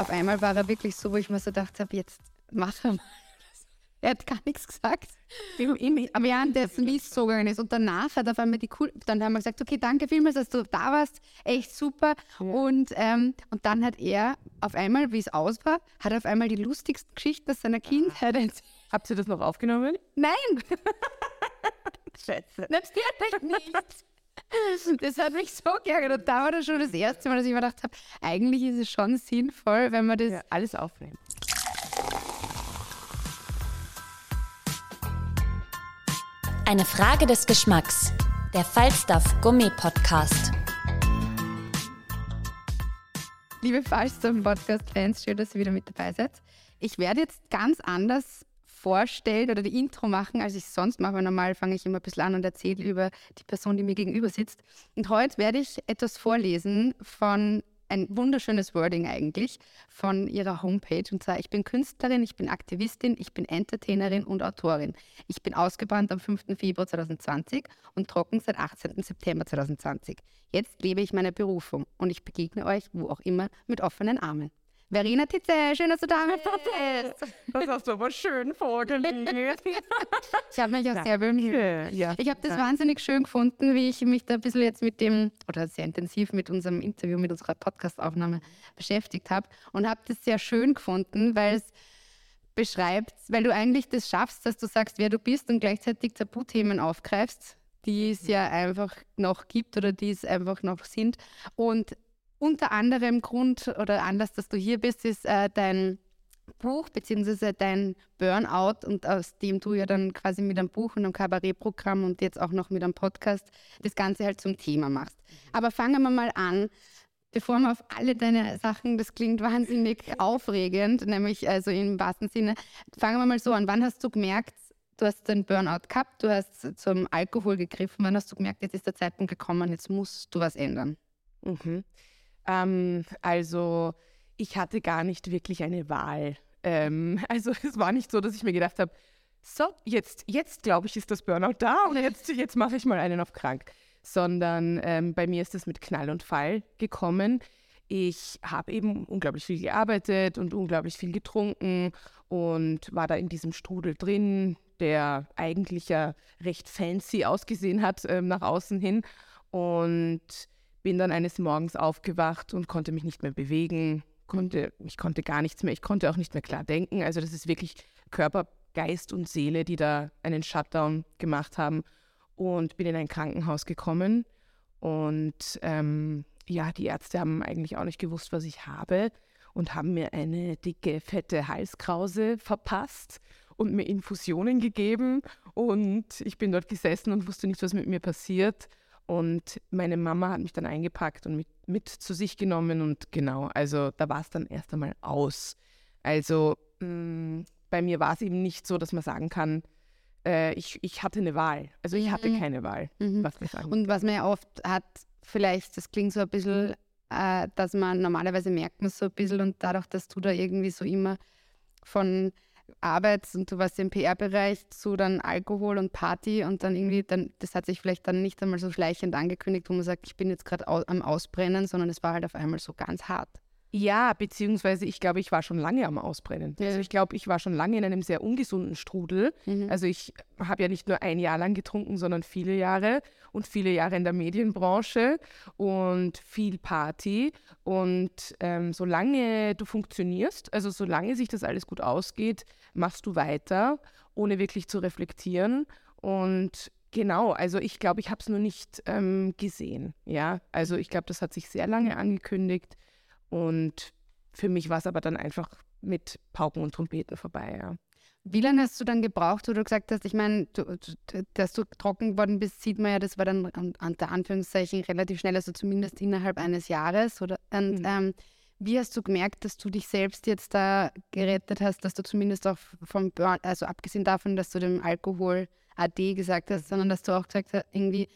Auf einmal war er wirklich so, wo ich mir so gedacht habe, jetzt mach er mal. Er hat gar nichts gesagt. Während der Lied so gegangen ist. Und danach hat auf einmal die cool, dann haben wir gesagt, okay, danke vielmals, dass du da warst. Echt super. Ja. Und, ähm, und dann hat er auf einmal, wie es aus war, hat auf einmal die lustigsten Geschichten aus seiner Kindheit erzählt. Habt ihr das noch aufgenommen? Nein. Scheiße. Natürlich nicht. Das hat mich so geärgert. Und da war das schon das erste Mal, dass ich mir gedacht habe, eigentlich ist es schon sinnvoll, wenn man das ja, alles aufnimmt. Eine Frage des Geschmacks. Der Falstaff Gummi Podcast. Liebe Falstaff Podcast-Fans, schön, dass ihr wieder mit dabei seid. Ich werde jetzt ganz anders vorstellen oder die Intro machen, als ich es sonst mache. Normal fange ich immer ein bisschen an und erzähle über die Person, die mir gegenüber sitzt. Und heute werde ich etwas vorlesen von ein wunderschönes Wording eigentlich von ihrer Homepage. Und zwar, ich bin Künstlerin, ich bin Aktivistin, ich bin Entertainerin und Autorin. Ich bin ausgebrannt am 5. Februar 2020 und trocken seit 18. September 2020. Jetzt lebe ich meine Berufung und ich begegne euch, wo auch immer, mit offenen Armen. Verena Titze, schön, dass du da bist. Das hast du aber schön vorgelesen. ich habe mich auch sehr bemüht. Ja. Ich habe das wahnsinnig schön gefunden, wie ich mich da ein bisschen jetzt mit dem, oder sehr intensiv mit unserem Interview, mit unserer Podcastaufnahme beschäftigt habe und habe das sehr schön gefunden, weil es beschreibt, weil du eigentlich das schaffst, dass du sagst, wer du bist und gleichzeitig Tabuthemen aufgreifst, die es ja einfach noch gibt oder die es einfach noch sind und unter anderem Grund oder Anlass, dass du hier bist, ist äh, dein Buch bzw. dein Burnout und aus dem du ja dann quasi mit einem Buch und einem Kabarettprogramm und jetzt auch noch mit einem Podcast das Ganze halt zum Thema machst. Aber fangen wir mal an, bevor wir auf alle deine Sachen, das klingt wahnsinnig aufregend, nämlich also im wahrsten Sinne, fangen wir mal so an. Wann hast du gemerkt, du hast den Burnout gehabt, du hast zum Alkohol gegriffen, wann hast du gemerkt, jetzt ist der Zeitpunkt gekommen, jetzt musst du was ändern? Mhm. Ähm, also ich hatte gar nicht wirklich eine Wahl. Ähm, also es war nicht so, dass ich mir gedacht habe, so, jetzt, jetzt glaube ich, ist das Burnout da und jetzt, jetzt mache ich mal einen auf krank. Sondern ähm, bei mir ist es mit Knall und Fall gekommen. Ich habe eben unglaublich viel gearbeitet und unglaublich viel getrunken und war da in diesem Strudel drin, der eigentlich ja recht fancy ausgesehen hat ähm, nach außen hin. Und bin dann eines Morgens aufgewacht und konnte mich nicht mehr bewegen, konnte, ich konnte gar nichts mehr, ich konnte auch nicht mehr klar denken. Also das ist wirklich Körper, Geist und Seele, die da einen Shutdown gemacht haben und bin in ein Krankenhaus gekommen. Und ähm, ja, die Ärzte haben eigentlich auch nicht gewusst, was ich habe und haben mir eine dicke, fette Halskrause verpasst und mir Infusionen gegeben. Und ich bin dort gesessen und wusste nicht, was mit mir passiert. Und meine Mama hat mich dann eingepackt und mit, mit zu sich genommen und genau, also da war es dann erst einmal aus. Also mh, mm, bei mir war es eben nicht so, dass man sagen kann, äh, ich, ich hatte eine Wahl. Also ich hatte mhm. keine Wahl, mhm. was mich Und was man ja oft hat, vielleicht, das klingt so ein bisschen, äh, dass man normalerweise merkt man so ein bisschen und dadurch, dass du da irgendwie so immer von arbeitest und du warst im PR-Bereich zu dann Alkohol und Party und dann irgendwie, dann, das hat sich vielleicht dann nicht einmal so schleichend angekündigt, wo man sagt, ich bin jetzt gerade au am Ausbrennen, sondern es war halt auf einmal so ganz hart. Ja, beziehungsweise ich glaube, ich war schon lange am Ausbrennen. Ja. Also ich glaube, ich war schon lange in einem sehr ungesunden Strudel. Mhm. Also ich habe ja nicht nur ein Jahr lang getrunken, sondern viele Jahre und viele Jahre in der Medienbranche und viel Party. Und ähm, solange du funktionierst, also solange sich das alles gut ausgeht, machst du weiter, ohne wirklich zu reflektieren. Und Genau, also ich glaube, ich habe es nur nicht ähm, gesehen. Ja, also ich glaube, das hat sich sehr lange angekündigt. Und für mich war es aber dann einfach mit Pauken und Trompeten vorbei, ja. Wie lange hast du dann gebraucht, wo du gesagt hast, ich meine, dass du trocken geworden bist, sieht man ja, das war dann unter Anführungszeichen relativ schnell, also zumindest innerhalb eines Jahres. Oder, und mhm. ähm, wie hast du gemerkt, dass du dich selbst jetzt da gerettet hast, dass du zumindest auch vom Burn, also abgesehen davon, dass du dem Alkohol AD gesagt hast, sondern dass du auch gesagt hast, irgendwie,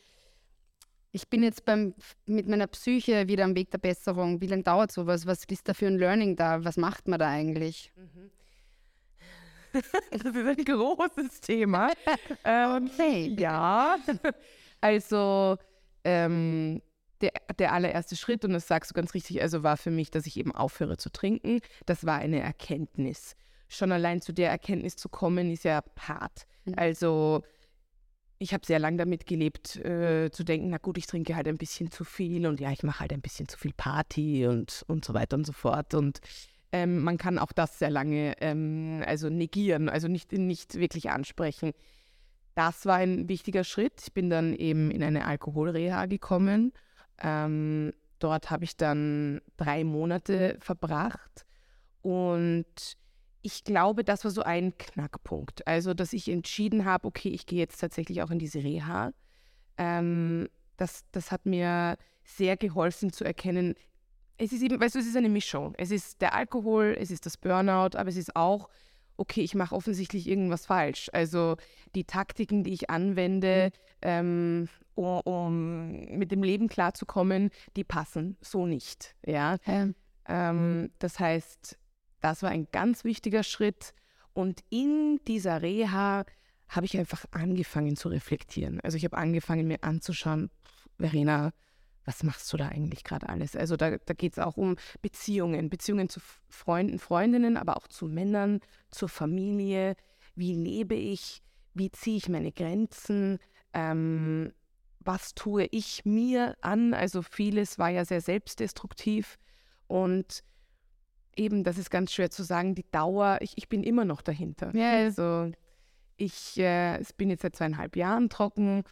ich bin jetzt beim, mit meiner Psyche wieder am Weg der Besserung. Wie lange dauert sowas? Was ist da für ein Learning da? Was macht man da eigentlich? Mhm. Das ist ein großes Thema. ähm, hey. Ja, also ähm, der, der allererste Schritt, und das sagst du ganz richtig, also war für mich, dass ich eben aufhöre zu trinken. Das war eine Erkenntnis. Schon allein zu der Erkenntnis zu kommen, ist ja hart. Mhm. Also ich habe sehr lange damit gelebt, äh, zu denken, na gut, ich trinke halt ein bisschen zu viel und ja, ich mache halt ein bisschen zu viel Party und, und so weiter und so fort. Und ähm, man kann auch das sehr lange ähm, also negieren, also nicht, nicht wirklich ansprechen. Das war ein wichtiger Schritt. Ich bin dann eben in eine Alkoholreha gekommen. Ähm, dort habe ich dann drei Monate verbracht und ich glaube, das war so ein Knackpunkt. Also, dass ich entschieden habe, okay, ich gehe jetzt tatsächlich auch in diese Reha. Ähm, das, das hat mir sehr geholfen zu erkennen, es ist eben, weißt du, es ist eine Mischung. Es ist der Alkohol, es ist das Burnout, aber es ist auch, okay, ich mache offensichtlich irgendwas falsch. Also die Taktiken, die ich anwende, mhm. ähm, um, um, mit dem Leben klarzukommen, die passen so nicht. Ja. ja. Ähm, mhm. Das heißt, das war ein ganz wichtiger Schritt. Und in dieser Reha habe ich einfach angefangen zu reflektieren. Also ich habe angefangen, mir anzuschauen, Verena, was machst du da eigentlich gerade alles? Also da, da geht es auch um Beziehungen, Beziehungen zu Freunden, Freundinnen, aber auch zu Männern, zur Familie. Wie lebe ich? Wie ziehe ich meine Grenzen? Ähm, was tue ich mir an? Also vieles war ja sehr selbstdestruktiv und eben, das ist ganz schwer zu sagen, die Dauer, ich, ich bin immer noch dahinter. Ja. Also ich äh, bin jetzt seit zweieinhalb Jahren trocken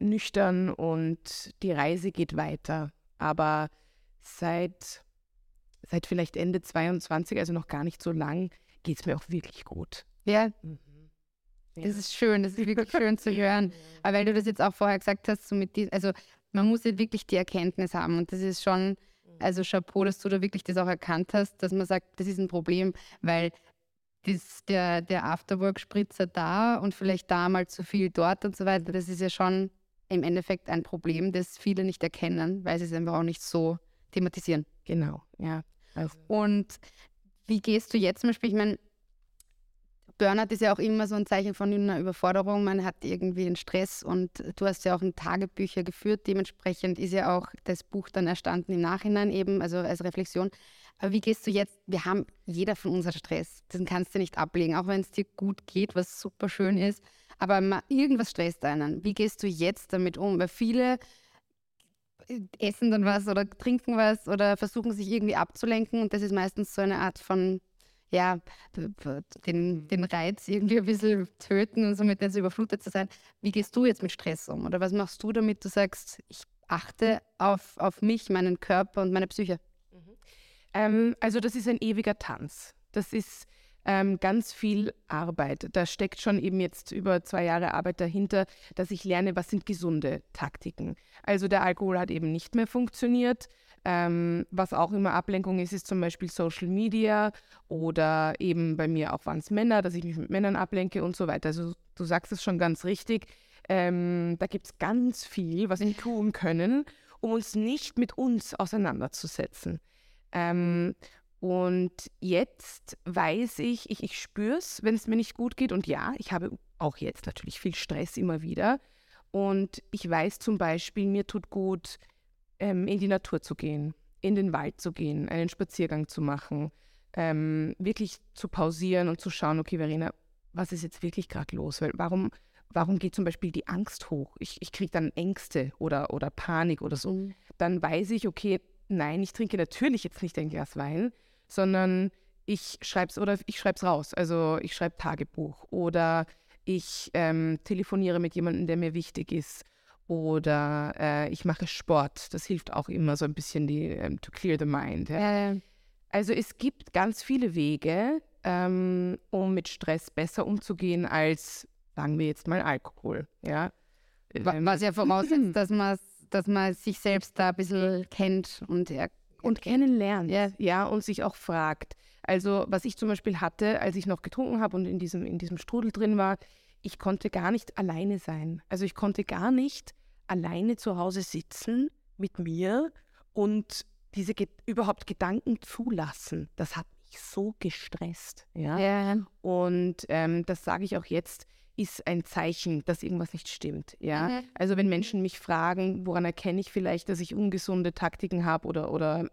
nüchtern und die Reise geht weiter. Aber seit, seit vielleicht Ende 22, also noch gar nicht so lang, geht es mir auch wirklich gut. Ja. Mhm. ja. Das ist schön, das ist wirklich schön zu hören. Aber weil du das jetzt auch vorher gesagt hast, so mit die, also man muss ja wirklich die Erkenntnis haben und das ist schon, also Chapeau, dass du da wirklich das auch erkannt hast, dass man sagt, das ist ein Problem, weil das, der, der Afterwork-Spritzer da und vielleicht da mal zu viel dort und so weiter, das ist ja schon im Endeffekt ein Problem, das viele nicht erkennen, weil sie es einfach auch nicht so thematisieren. Genau, ja. Also. Und wie gehst du jetzt zum Beispiel, ich meine, Burnout ist ja auch immer so ein Zeichen von einer Überforderung. Man hat irgendwie einen Stress und du hast ja auch ein Tagebücher geführt. Dementsprechend ist ja auch das Buch dann erstanden im Nachhinein eben, also als Reflexion. Aber wie gehst du jetzt? Wir haben jeder von uns Stress. Den kannst du nicht ablegen, auch wenn es dir gut geht, was super schön ist. Aber irgendwas stresst einen. Wie gehst du jetzt damit um? Weil viele äh, essen dann was oder trinken was oder versuchen sich irgendwie abzulenken und das ist meistens so eine Art von ja, den, den Reiz irgendwie ein bisschen töten und somit nicht so überflutet zu sein. Wie gehst du jetzt mit Stress um? Oder was machst du, damit du sagst, ich achte auf, auf mich, meinen Körper und meine Psyche? Ähm, also das ist ein ewiger Tanz. Das ist ähm, ganz viel Arbeit. Da steckt schon eben jetzt über zwei Jahre Arbeit dahinter, dass ich lerne, was sind gesunde Taktiken. Also der Alkohol hat eben nicht mehr funktioniert. Ähm, was auch immer Ablenkung ist, ist zum Beispiel Social Media oder eben bei mir auch waren es Männer, dass ich mich mit Männern ablenke und so weiter. Also du sagst es schon ganz richtig. Ähm, da gibt es ganz viel, was wir tun können, um uns nicht mit uns auseinanderzusetzen. Ähm, und jetzt weiß ich, ich, ich spüre es, wenn es mir nicht gut geht. Und ja, ich habe auch jetzt natürlich viel Stress immer wieder. Und ich weiß zum Beispiel, mir tut gut, ähm, in die Natur zu gehen, in den Wald zu gehen, einen Spaziergang zu machen, ähm, wirklich zu pausieren und zu schauen, okay, Verena, was ist jetzt wirklich gerade los? Weil warum, warum geht zum Beispiel die Angst hoch? Ich, ich kriege dann Ängste oder, oder Panik oder so. Mhm. Dann weiß ich, okay, nein, ich trinke natürlich jetzt nicht ein Glas Wein, sondern ich schreibe es oder ich schreibe es raus. Also ich schreibe Tagebuch oder ich ähm, telefoniere mit jemandem, der mir wichtig ist oder äh, ich mache Sport. Das hilft auch immer so ein bisschen die ähm, to clear the mind. Ja? Ja, ja. Also es gibt ganz viele Wege, ähm, um mit Stress besser umzugehen als, sagen wir jetzt mal, Alkohol. Ja? Ähm, Was ja voraussetzt, dass man, dass man sich selbst da ein bisschen kennt und, er und kennenlernt. Ja. ja, und sich auch fragt. Also, was ich zum Beispiel hatte, als ich noch getrunken habe und in diesem, in diesem Strudel drin war, ich konnte gar nicht alleine sein. Also, ich konnte gar nicht alleine zu Hause sitzen mit mir und diese ge überhaupt Gedanken zulassen. Das hat mich so gestresst. Ja. ja. Und ähm, das sage ich auch jetzt, ist ein Zeichen, dass irgendwas nicht stimmt. Ja. Mhm. Also wenn Menschen mich fragen, woran erkenne ich vielleicht, dass ich ungesunde Taktiken habe oder, oder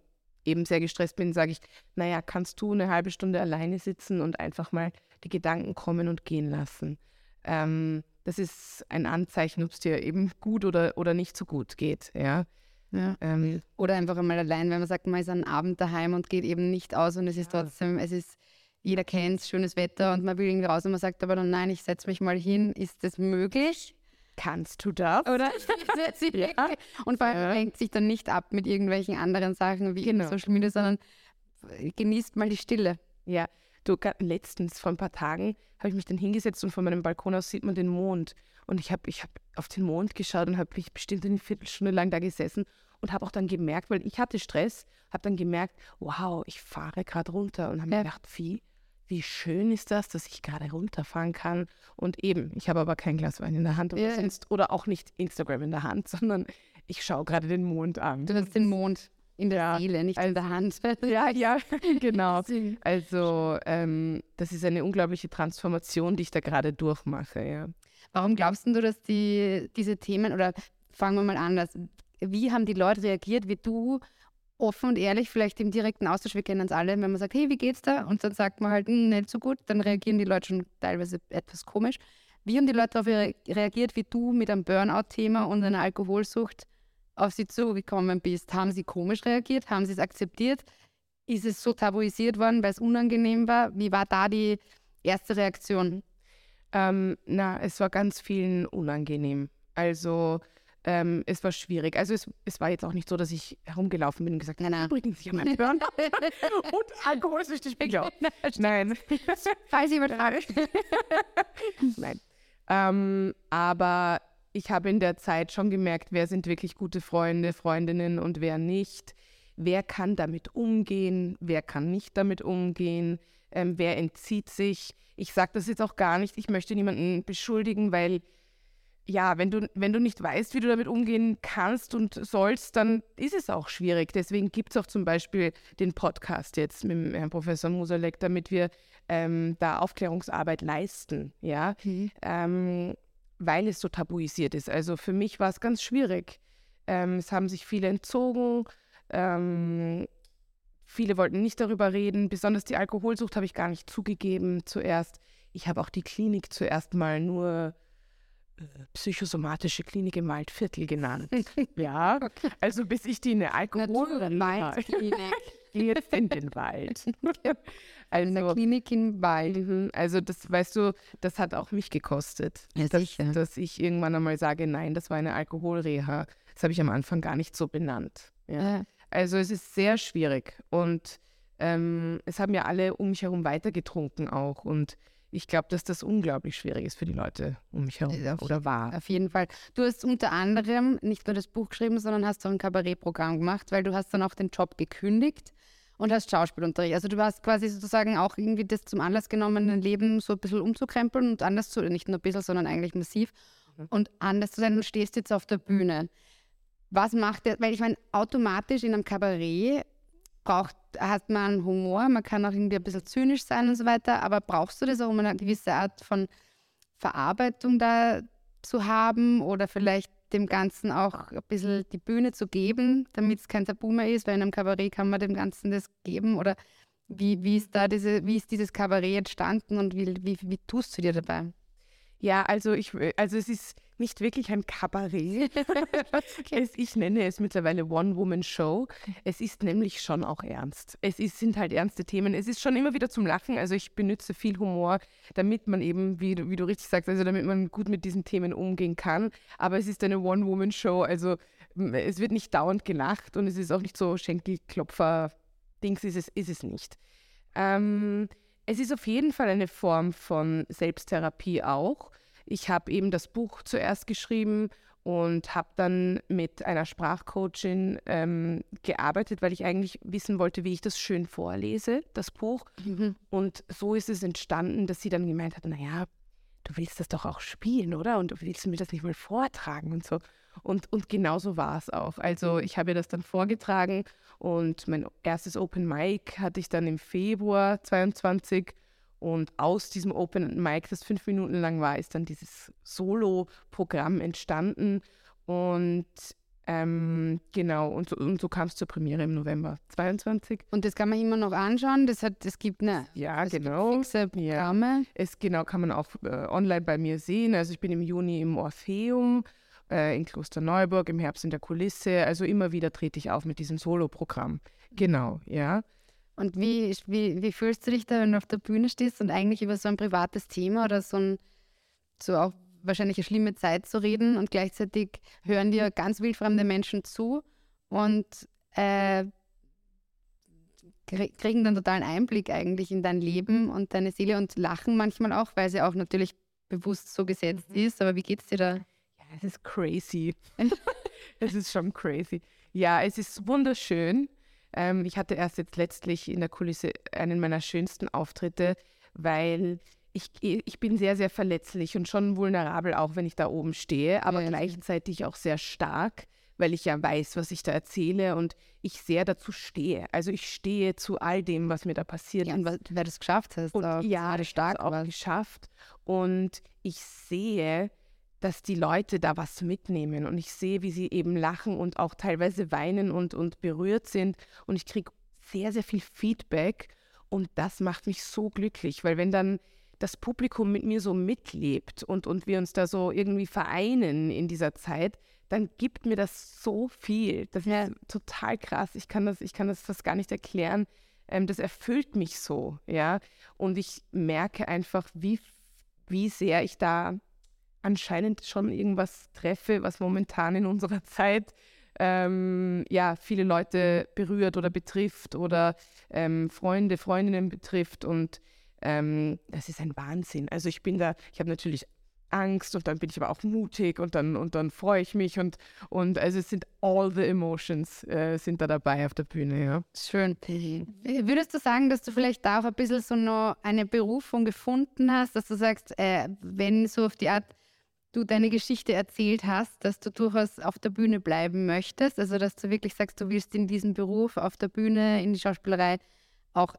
eben sehr gestresst bin, sage ich, naja, kannst du eine halbe Stunde alleine sitzen und einfach mal die Gedanken kommen und gehen lassen. Ähm, das ist ein Anzeichen, ob es dir eben gut oder, oder nicht so gut geht. Ja. Ja. Ähm, Oder einfach einmal allein, wenn man sagt, man ist einen Abend daheim und geht eben nicht aus und es ist trotzdem, es ist, jeder kennt schönes Wetter und man will irgendwie raus und man sagt aber dann, nein, ich setze mich mal hin. Ist das möglich? Kannst du das? Oder? ja. Und vor allem lenkt sich dann nicht ab mit irgendwelchen anderen Sachen wie genau. Social Media, sondern genießt mal die Stille. Ja, du, letztens, vor ein paar Tagen, habe ich mich dann hingesetzt und von meinem Balkon aus sieht man den Mond. Und ich habe ich hab auf den Mond geschaut und habe mich bestimmt eine Viertelstunde lang da gesessen und habe auch dann gemerkt, weil ich hatte Stress, habe dann gemerkt, wow, ich fahre gerade runter und habe ja. mir gedacht, wie, wie schön ist das, dass ich gerade runterfahren kann. Und eben, ich habe aber kein Glas Wein in der Hand oder, ja. oder auch nicht Instagram in der Hand, sondern ich schaue gerade den Mond an. Du hast den Mond in der ja, Seele, nicht also, in der Hand. Ja, ja, genau. Also ähm, das ist eine unglaubliche Transformation, die ich da gerade durchmache. Ja. Warum glaubst du, dass die, diese Themen, oder fangen wir mal anders, wie haben die Leute reagiert, wie du offen und ehrlich, vielleicht im direkten Austausch, wir kennen uns alle, wenn man sagt, hey, wie geht's da? Und dann sagt man halt, hm, nicht so gut, dann reagieren die Leute schon teilweise etwas komisch. Wie haben die Leute darauf reagiert, wie du mit einem Burnout-Thema und einer Alkoholsucht auf sie zugekommen bist? Haben sie komisch reagiert? Haben sie es akzeptiert? Ist es so tabuisiert worden, weil es unangenehm war? Wie war da die erste Reaktion? Ähm, na, es war ganz vielen unangenehm. Also ähm, es war schwierig. Also es, es war jetzt auch nicht so, dass ich herumgelaufen bin und gesagt habe, übrigens, ich habe meinen Burn und alkoholsüchtig bin ich auch. Nein. Falls ich übertrage. Nein. Ähm, aber ich habe in der Zeit schon gemerkt, wer sind wirklich gute Freunde, Freundinnen und wer nicht. Wer kann damit umgehen, wer kann nicht damit umgehen, ähm, wer entzieht sich ich sage das jetzt auch gar nicht, ich möchte niemanden beschuldigen, weil ja, wenn du, wenn du nicht weißt, wie du damit umgehen kannst und sollst, dann ist es auch schwierig. Deswegen gibt es auch zum Beispiel den Podcast jetzt mit Herrn Professor Musalek, damit wir ähm, da Aufklärungsarbeit leisten, ja, mhm. ähm, weil es so tabuisiert ist. Also für mich war es ganz schwierig. Ähm, es haben sich viele entzogen. Ähm, Viele wollten nicht darüber reden. Besonders die Alkoholsucht habe ich gar nicht zugegeben zuerst. Ich habe auch die Klinik zuerst mal nur äh, psychosomatische Klinik im Waldviertel genannt. ja, also bis ich die eine Alkoholklinik jetzt in den Wald. also, in der Klinik im Wald. Mhm. Also das, weißt du, das hat auch mich gekostet, ja, dass, dass, ich irgendwann einmal sage, nein, das war eine Alkoholreha. Das habe ich am Anfang gar nicht so benannt. Ja. ja. Also es ist sehr schwierig und ähm, es haben ja alle um mich herum weitergetrunken auch und ich glaube, dass das unglaublich schwierig ist für die Leute um mich herum auf, oder war. Auf jeden Fall. Du hast unter anderem nicht nur das Buch geschrieben, sondern hast auch ein Kabarettprogramm gemacht, weil du hast dann auch den Job gekündigt und hast Schauspielunterricht. Also du hast quasi sozusagen auch irgendwie das zum Anlass genommen, dein Leben so ein bisschen umzukrempeln und anders zu, nicht nur ein bisschen, sondern eigentlich massiv mhm. und anders zu sein. Du stehst jetzt auf der Bühne. Was macht der, weil ich meine, automatisch in einem Kabarett braucht, hat man Humor, man kann auch irgendwie ein bisschen zynisch sein und so weiter, aber brauchst du das auch, um eine gewisse Art von Verarbeitung da zu haben oder vielleicht dem Ganzen auch ein bisschen die Bühne zu geben, damit es kein Tabu mehr ist, weil in einem Kabarett kann man dem Ganzen das geben oder wie, wie ist da diese, wie ist dieses Kabarett entstanden und wie, wie, wie tust du dir dabei? Ja, also ich, also es ist nicht wirklich ein Kabarett. es, ich nenne es mittlerweile One-Woman-Show. Es ist nämlich schon auch ernst. Es ist, sind halt ernste Themen. Es ist schon immer wieder zum Lachen. Also ich benutze viel Humor, damit man eben, wie, wie du richtig sagst, also damit man gut mit diesen Themen umgehen kann. Aber es ist eine One-Woman-Show. Also es wird nicht dauernd gelacht und es ist auch nicht so Schenkelklopfer-Dings ist es, ist es nicht. Ähm, Es ist auf jeden Fall eine Form von Selbsttherapie auch. Ich habe eben das Buch zuerst geschrieben und habe dann mit einer Sprachcoachin ähm, gearbeitet, weil ich eigentlich wissen wollte, wie ich das schön vorlese, das Buch. Mhm. Und so ist es entstanden, dass sie dann gemeint hat, naja, du willst das doch auch spielen, oder? Und du willst mir das nicht mal vortragen und so. Und, und genau so war es auch. Also mhm. ich habe ihr das dann vorgetragen und mein erstes Open Mic hatte ich dann im Februar 22 und aus diesem Open Mic, das fünf Minuten lang war, ist dann dieses Solo-Programm entstanden. Und ähm, genau, und so, und so kam es zur Premiere im November 22. Und das kann man immer noch anschauen. Das hat, es gibt eine ja, genau. fixe Programme. Ja. Es genau kann man auch äh, online bei mir sehen. Also ich bin im Juni im Orpheum äh, in Klosterneuburg, im Herbst in der Kulisse. Also immer wieder trete ich auf mit diesem Solo-Programm. Genau, ja. Und wie, wie, wie fühlst du dich da, wenn du auf der Bühne stehst und eigentlich über so ein privates Thema oder so ein, so auch wahrscheinlich eine schlimme Zeit zu reden und gleichzeitig hören dir ganz wildfremde Menschen zu und äh, kriegen dann totalen Einblick eigentlich in dein Leben und deine Seele und lachen manchmal auch, weil sie auch natürlich bewusst so gesetzt mhm. ist. Aber wie geht's dir da? Ja, es ist crazy. es ist schon crazy. Ja, es ist wunderschön. Ähm, ich hatte erst jetzt letztlich in der Kulisse einen meiner schönsten Auftritte, weil ich, ich bin sehr, sehr verletzlich und schon vulnerabel, auch wenn ich da oben stehe, aber ja, gleichzeitig auch sehr stark, weil ich ja weiß, was ich da erzähle und ich sehr dazu stehe. Also ich stehe zu all dem, was mir da passiert. Ja, und weil, weil du es geschafft hast. Und auch ja, stark auch geschafft. Und ich sehe, dass die Leute da was mitnehmen und ich sehe, wie sie eben lachen und auch teilweise weinen und, und berührt sind und ich kriege sehr, sehr viel Feedback und das macht mich so glücklich, weil wenn dann das Publikum mit mir so mitlebt und, und wir uns da so irgendwie vereinen in dieser Zeit, dann gibt mir das so viel. Das ist total krass. Ich kann das, ich kann das fast gar nicht erklären. Ähm, das erfüllt mich so, ja. Und ich merke einfach, wie, wie sehr ich da anscheinend schon irgendwas treffe, was momentan in unserer Zeit ähm, ja, viele Leute berührt oder betrifft oder ähm, Freunde, Freundinnen betrifft. Und ähm, das ist ein Wahnsinn. Also ich bin da, ich habe natürlich Angst und dann bin ich aber auch mutig und dann und dann freue ich mich und und also es sind all the emotions äh, sind da dabei auf der Bühne, ja. Schön. Würdest du sagen, dass du vielleicht da auch ein bisschen so noch eine Berufung gefunden hast, dass du sagst, äh, wenn so auf die Art du deine Geschichte erzählt hast, dass du durchaus auf der Bühne bleiben möchtest. Also, dass du wirklich sagst, du willst in diesen Beruf auf der Bühne, in die Schauspielerei auch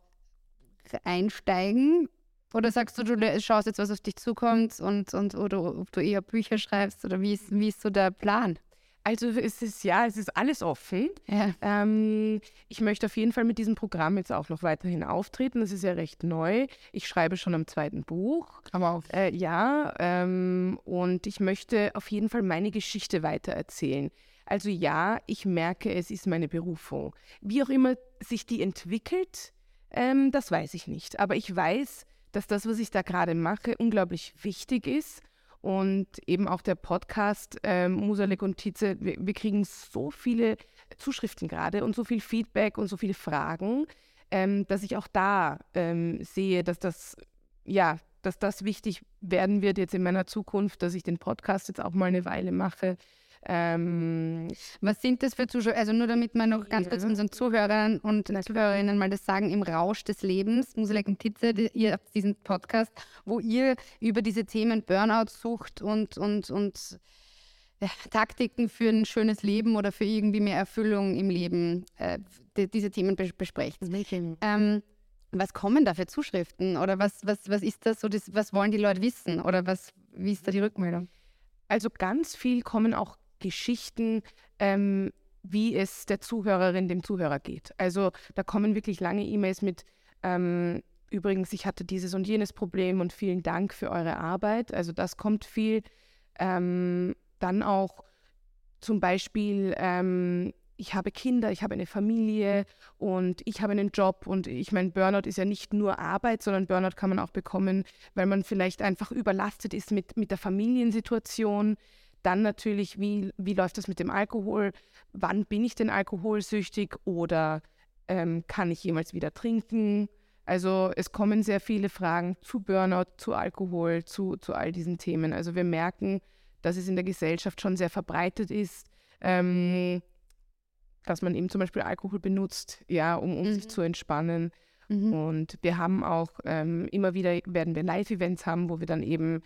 einsteigen. Oder sagst du, du schaust jetzt, was auf dich zukommt und, und oder ob du eher Bücher schreibst oder wie ist, wie ist so der Plan? Also es ist ja, es ist alles offen. Ja. Ähm, ich möchte auf jeden Fall mit diesem Programm jetzt auch noch weiterhin auftreten. Das ist ja recht neu. Ich schreibe schon am zweiten Buch. Aber auch. Äh, ja, ähm, und ich möchte auf jeden Fall meine Geschichte weitererzählen. Also ja, ich merke, es ist meine Berufung. Wie auch immer sich die entwickelt, ähm, das weiß ich nicht. Aber ich weiß, dass das, was ich da gerade mache, unglaublich wichtig ist und eben auch der Podcast ähm, Musalek und Tietze, wir, wir, kriegen so viele Zuschriften gerade und so viel Feedback und so viele Fragen, ähm, dass ich auch da ähm, sehe, dass das, ja, dass das wichtig werden wird jetzt in meiner Zukunft, dass ich den Podcast jetzt auch mal eine Weile mache, ähm, Was sind das für Zuschauer? Also nur damit wir noch ganz kurz unseren Zuhörern und Zuhörerinnen mal das sagen, im Rausch des Lebens, Muselek und Titze, ihr habt diesen Podcast, wo ihr über diese Themen Burnout sucht und, und, und ja, Taktiken für ein schönes Leben oder für irgendwie mehr Erfüllung im Leben, äh, die, diese Themen bes besprecht. Ähm, was kommen da für Zuschriften oder was, was, was ist das so, das, was wollen die Leute wissen oder was, wie ist da die Rückmeldung? Also ganz viel kommen auch Geschichten, ähm, wie es der Zuhörerin, dem Zuhörer geht. Also da kommen wirklich lange E-Mails mit, ähm, übrigens, ich hatte dieses und jenes Problem und vielen Dank für eure Arbeit. Also das kommt viel. Ähm, dann auch zum Beispiel, ähm, ich habe Kinder, ich habe eine Familie und ich habe einen Job und ich meine, Burnout ist ja nicht nur Arbeit, sondern Burnout kann man auch bekommen, weil man vielleicht einfach überlastet ist mit, mit der Familiensituation. Dann natürlich, wie, wie läuft das mit dem Alkohol? Wann bin ich denn alkoholsüchtig oder ähm, kann ich jemals wieder trinken? Also es kommen sehr viele Fragen zu Burnout, zu Alkohol, zu, zu all diesen Themen. Also wir merken, dass es in der Gesellschaft schon sehr verbreitet ist, ähm, dass man eben zum Beispiel Alkohol benutzt, ja, um, um mhm. sich zu entspannen. Mhm. Und wir haben auch ähm, immer wieder werden wir Live-Events haben, wo wir dann eben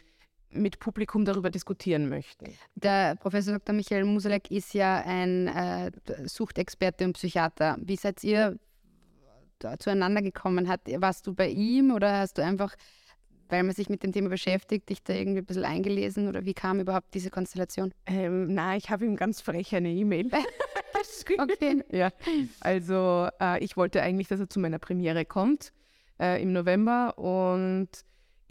mit Publikum darüber diskutieren möchten. Der Professor Dr. Michael Musalek ist ja ein äh, Suchtexperte und Psychiater. Wie seid ihr zueinander gekommen? Hat, warst du bei ihm oder hast du einfach, weil man sich mit dem Thema beschäftigt, dich da irgendwie ein bisschen eingelesen oder wie kam überhaupt diese Konstellation? Ähm, na, ich habe ihm ganz frech eine E-Mail. okay. Ja, also äh, ich wollte eigentlich, dass er zu meiner Premiere kommt äh, im November und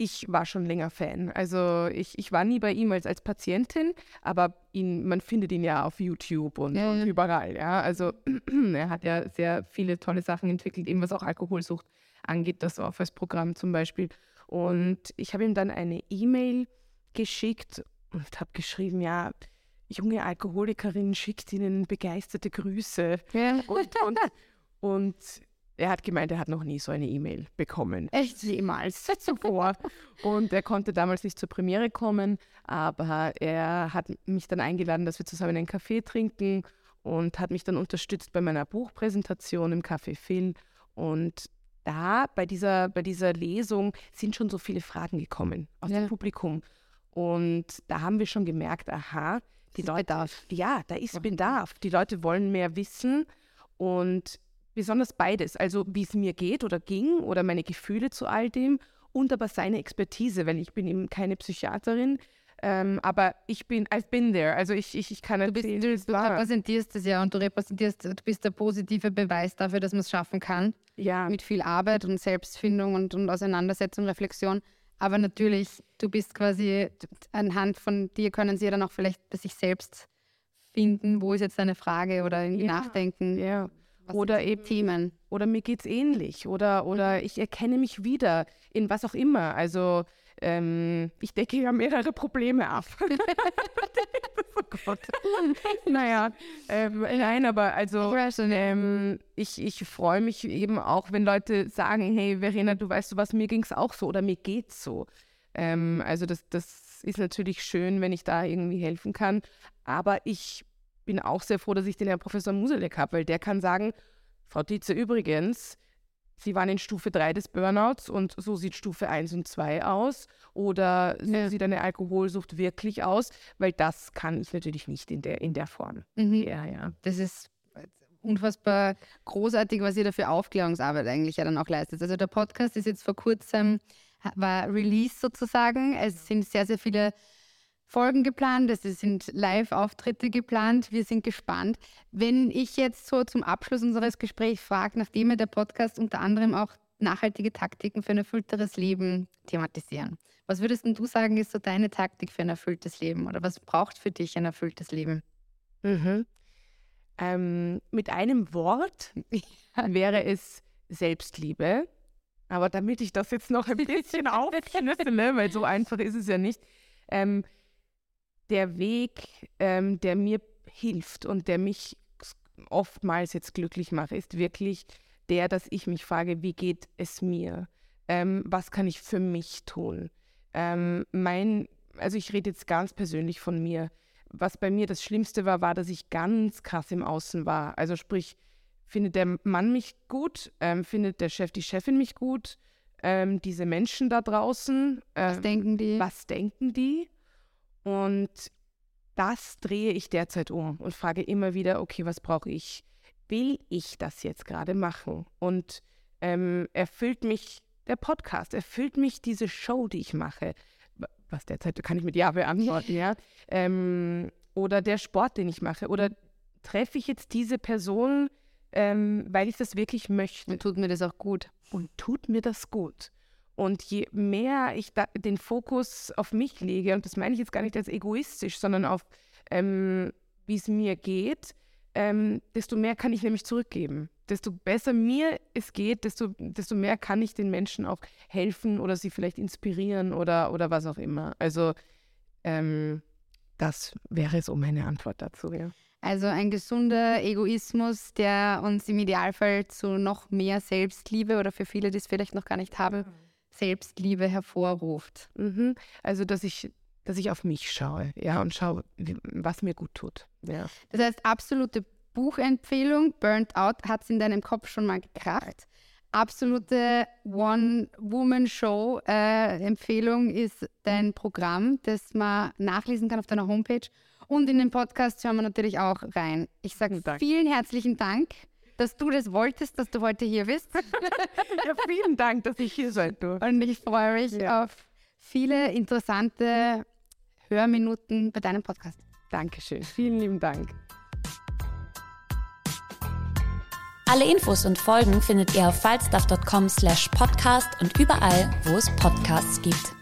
ich war schon länger Fan. Also ich, ich war nie bei ihm als, als Patientin, aber ihn, man findet ihn ja auf YouTube und, ja, ja. und überall. Ja. Also er hat ja sehr viele tolle Sachen entwickelt, eben was auch Alkoholsucht angeht, das Office-Programm zum Beispiel. Und ich habe ihm dann eine E-Mail geschickt und habe geschrieben, ja, junge Alkoholikerin schickt Ihnen begeisterte Grüße. Ja. Und, und, und er hat gemeint, er hat noch nie so eine E-Mail bekommen. Echt jemals zuvor. und er konnte damals nicht zur Premiere kommen, aber er hat mich dann eingeladen, dass wir zusammen einen Kaffee trinken und hat mich dann unterstützt bei meiner Buchpräsentation im Café Phil. Und da, bei dieser, bei dieser Lesung, sind schon so viele Fragen gekommen aus ja. dem Publikum. Und da haben wir schon gemerkt, aha, die Leute, Bedarf. ja, da ist Bedarf. Die Leute wollen mehr wissen und besonders beides, also wie es mir geht oder ging oder meine Gefühle zu all dem und aber seine Expertise, weil ich bin eben keine Psychiaterin, ähm, aber ich bin, I've been there, also ich, ich, ich kann du bist, erzählen, du, du repräsentierst es ja und du repräsentierst, du bist der positive Beweis dafür, dass man es schaffen kann. Ja. Mit viel Arbeit und Selbstfindung und, und Auseinandersetzung, Reflexion. Aber natürlich, du bist quasi anhand von dir können sie ja dann auch vielleicht bei sich selbst finden, wo ist jetzt deine Frage oder irgendwie ja. nachdenken. Ja oder eben Themen. Oder mir geht es ähnlich. Oder, oder mhm. ich erkenne mich wieder in was auch immer. Also ähm, ich decke ja mehrere Probleme ab. oh Gott. naja, ähm, nein, aber also ähm, ich, ich freue mich eben auch, wenn Leute sagen, hey Verena, du weißt du was, mir ging es auch so oder mir geht's so. Ähm, also das, das ist natürlich schön, wenn ich da irgendwie helfen kann. Aber ich bin auch sehr froh, dass ich den Herrn Professor Muselek habe, weil der kann sagen, Frau Tietze, übrigens, Sie waren in Stufe 3 des Burnouts und so sieht Stufe 1 und 2 aus. Oder so ja. sieht eine Alkoholsucht wirklich aus? Weil das kann ich natürlich nicht in der, in der Form. Mhm. Ja, ja. Das ist unfassbar großartig, was ihr da für Aufklärungsarbeit eigentlich ja dann auch leistet. Also der Podcast ist jetzt vor kurzem, war Release sozusagen. Es sind sehr, sehr viele Folgen geplant, es sind Live-Auftritte geplant. Wir sind gespannt. Wenn ich jetzt so zum Abschluss unseres Gesprächs frage, nachdem wir der Podcast unter anderem auch nachhaltige Taktiken für ein erfüllteres Leben thematisieren, was würdest du sagen, ist so deine Taktik für ein erfülltes Leben oder was braucht für dich ein erfülltes Leben? Mhm. Ähm, mit einem Wort wäre es Selbstliebe. Aber damit ich das jetzt noch ein bisschen aufschlüssele, weil so einfach ist es ja nicht, ähm, der Weg, ähm, der mir hilft und der mich oftmals jetzt glücklich macht, ist wirklich der, dass ich mich frage, wie geht es mir? Ähm, was kann ich für mich tun? Ähm, mein, also ich rede jetzt ganz persönlich von mir. Was bei mir das Schlimmste war, war, dass ich ganz krass im Außen war. Also sprich, findet der Mann mich gut? Ähm, findet der Chef, die Chefin mich gut? Ähm, diese Menschen da draußen? was ähm, denken die? Was denken die? Und das drehe ich derzeit um und frage immer wieder, okay, was brauche ich? Will ich das jetzt gerade machen? Und ähm, erfüllt mich der Podcast, erfüllt mich diese Show, die ich mache? Was derzeit kann ich mit Ja beantworten, ja? Ähm, oder der Sport, den ich mache? Oder treffe ich jetzt diese Person, ähm, weil ich das wirklich möchte? Und tut mir das auch gut? Und tut mir das gut? Und je mehr ich den Fokus auf mich lege, und das meine ich jetzt gar nicht als egoistisch, sondern auf, ähm, wie es mir geht, ähm, desto mehr kann ich nämlich zurückgeben. Desto besser mir es geht, desto, desto mehr kann ich den Menschen auch helfen oder sie vielleicht inspirieren oder, oder was auch immer. Also ähm, das wäre so meine Antwort dazu, ja. Also ein gesunder Egoismus, der uns im Idealfall zu noch mehr Selbstliebe oder für viele, die es vielleicht noch gar nicht haben, Selbstliebe hervorruft. Mhm. Also, dass ich, dass ich auf mich schaue, ja, und schaue, was mir gut tut. Ja. Das heißt, absolute Buchempfehlung, Burnt Out, hat es in deinem Kopf schon mal gekracht. Absolute One-Woman-Show-Empfehlung ist dein Programm, das man nachlesen kann auf deiner Homepage. Und in den Podcast hören wir natürlich auch rein. Ich sage vielen herzlichen Dank, dass du das wolltest, dass du heute hier bist. ja, vielen Dank, dass ich hier sein durfte. Und ich freue mich ja. auf viele interessante Hörminuten bei deinem Podcast. Dankeschön. Vielen lieben Dank. Alle Infos und Folgen findet ihr auf falstaff.com slash podcast und überall, wo es Podcasts gibt.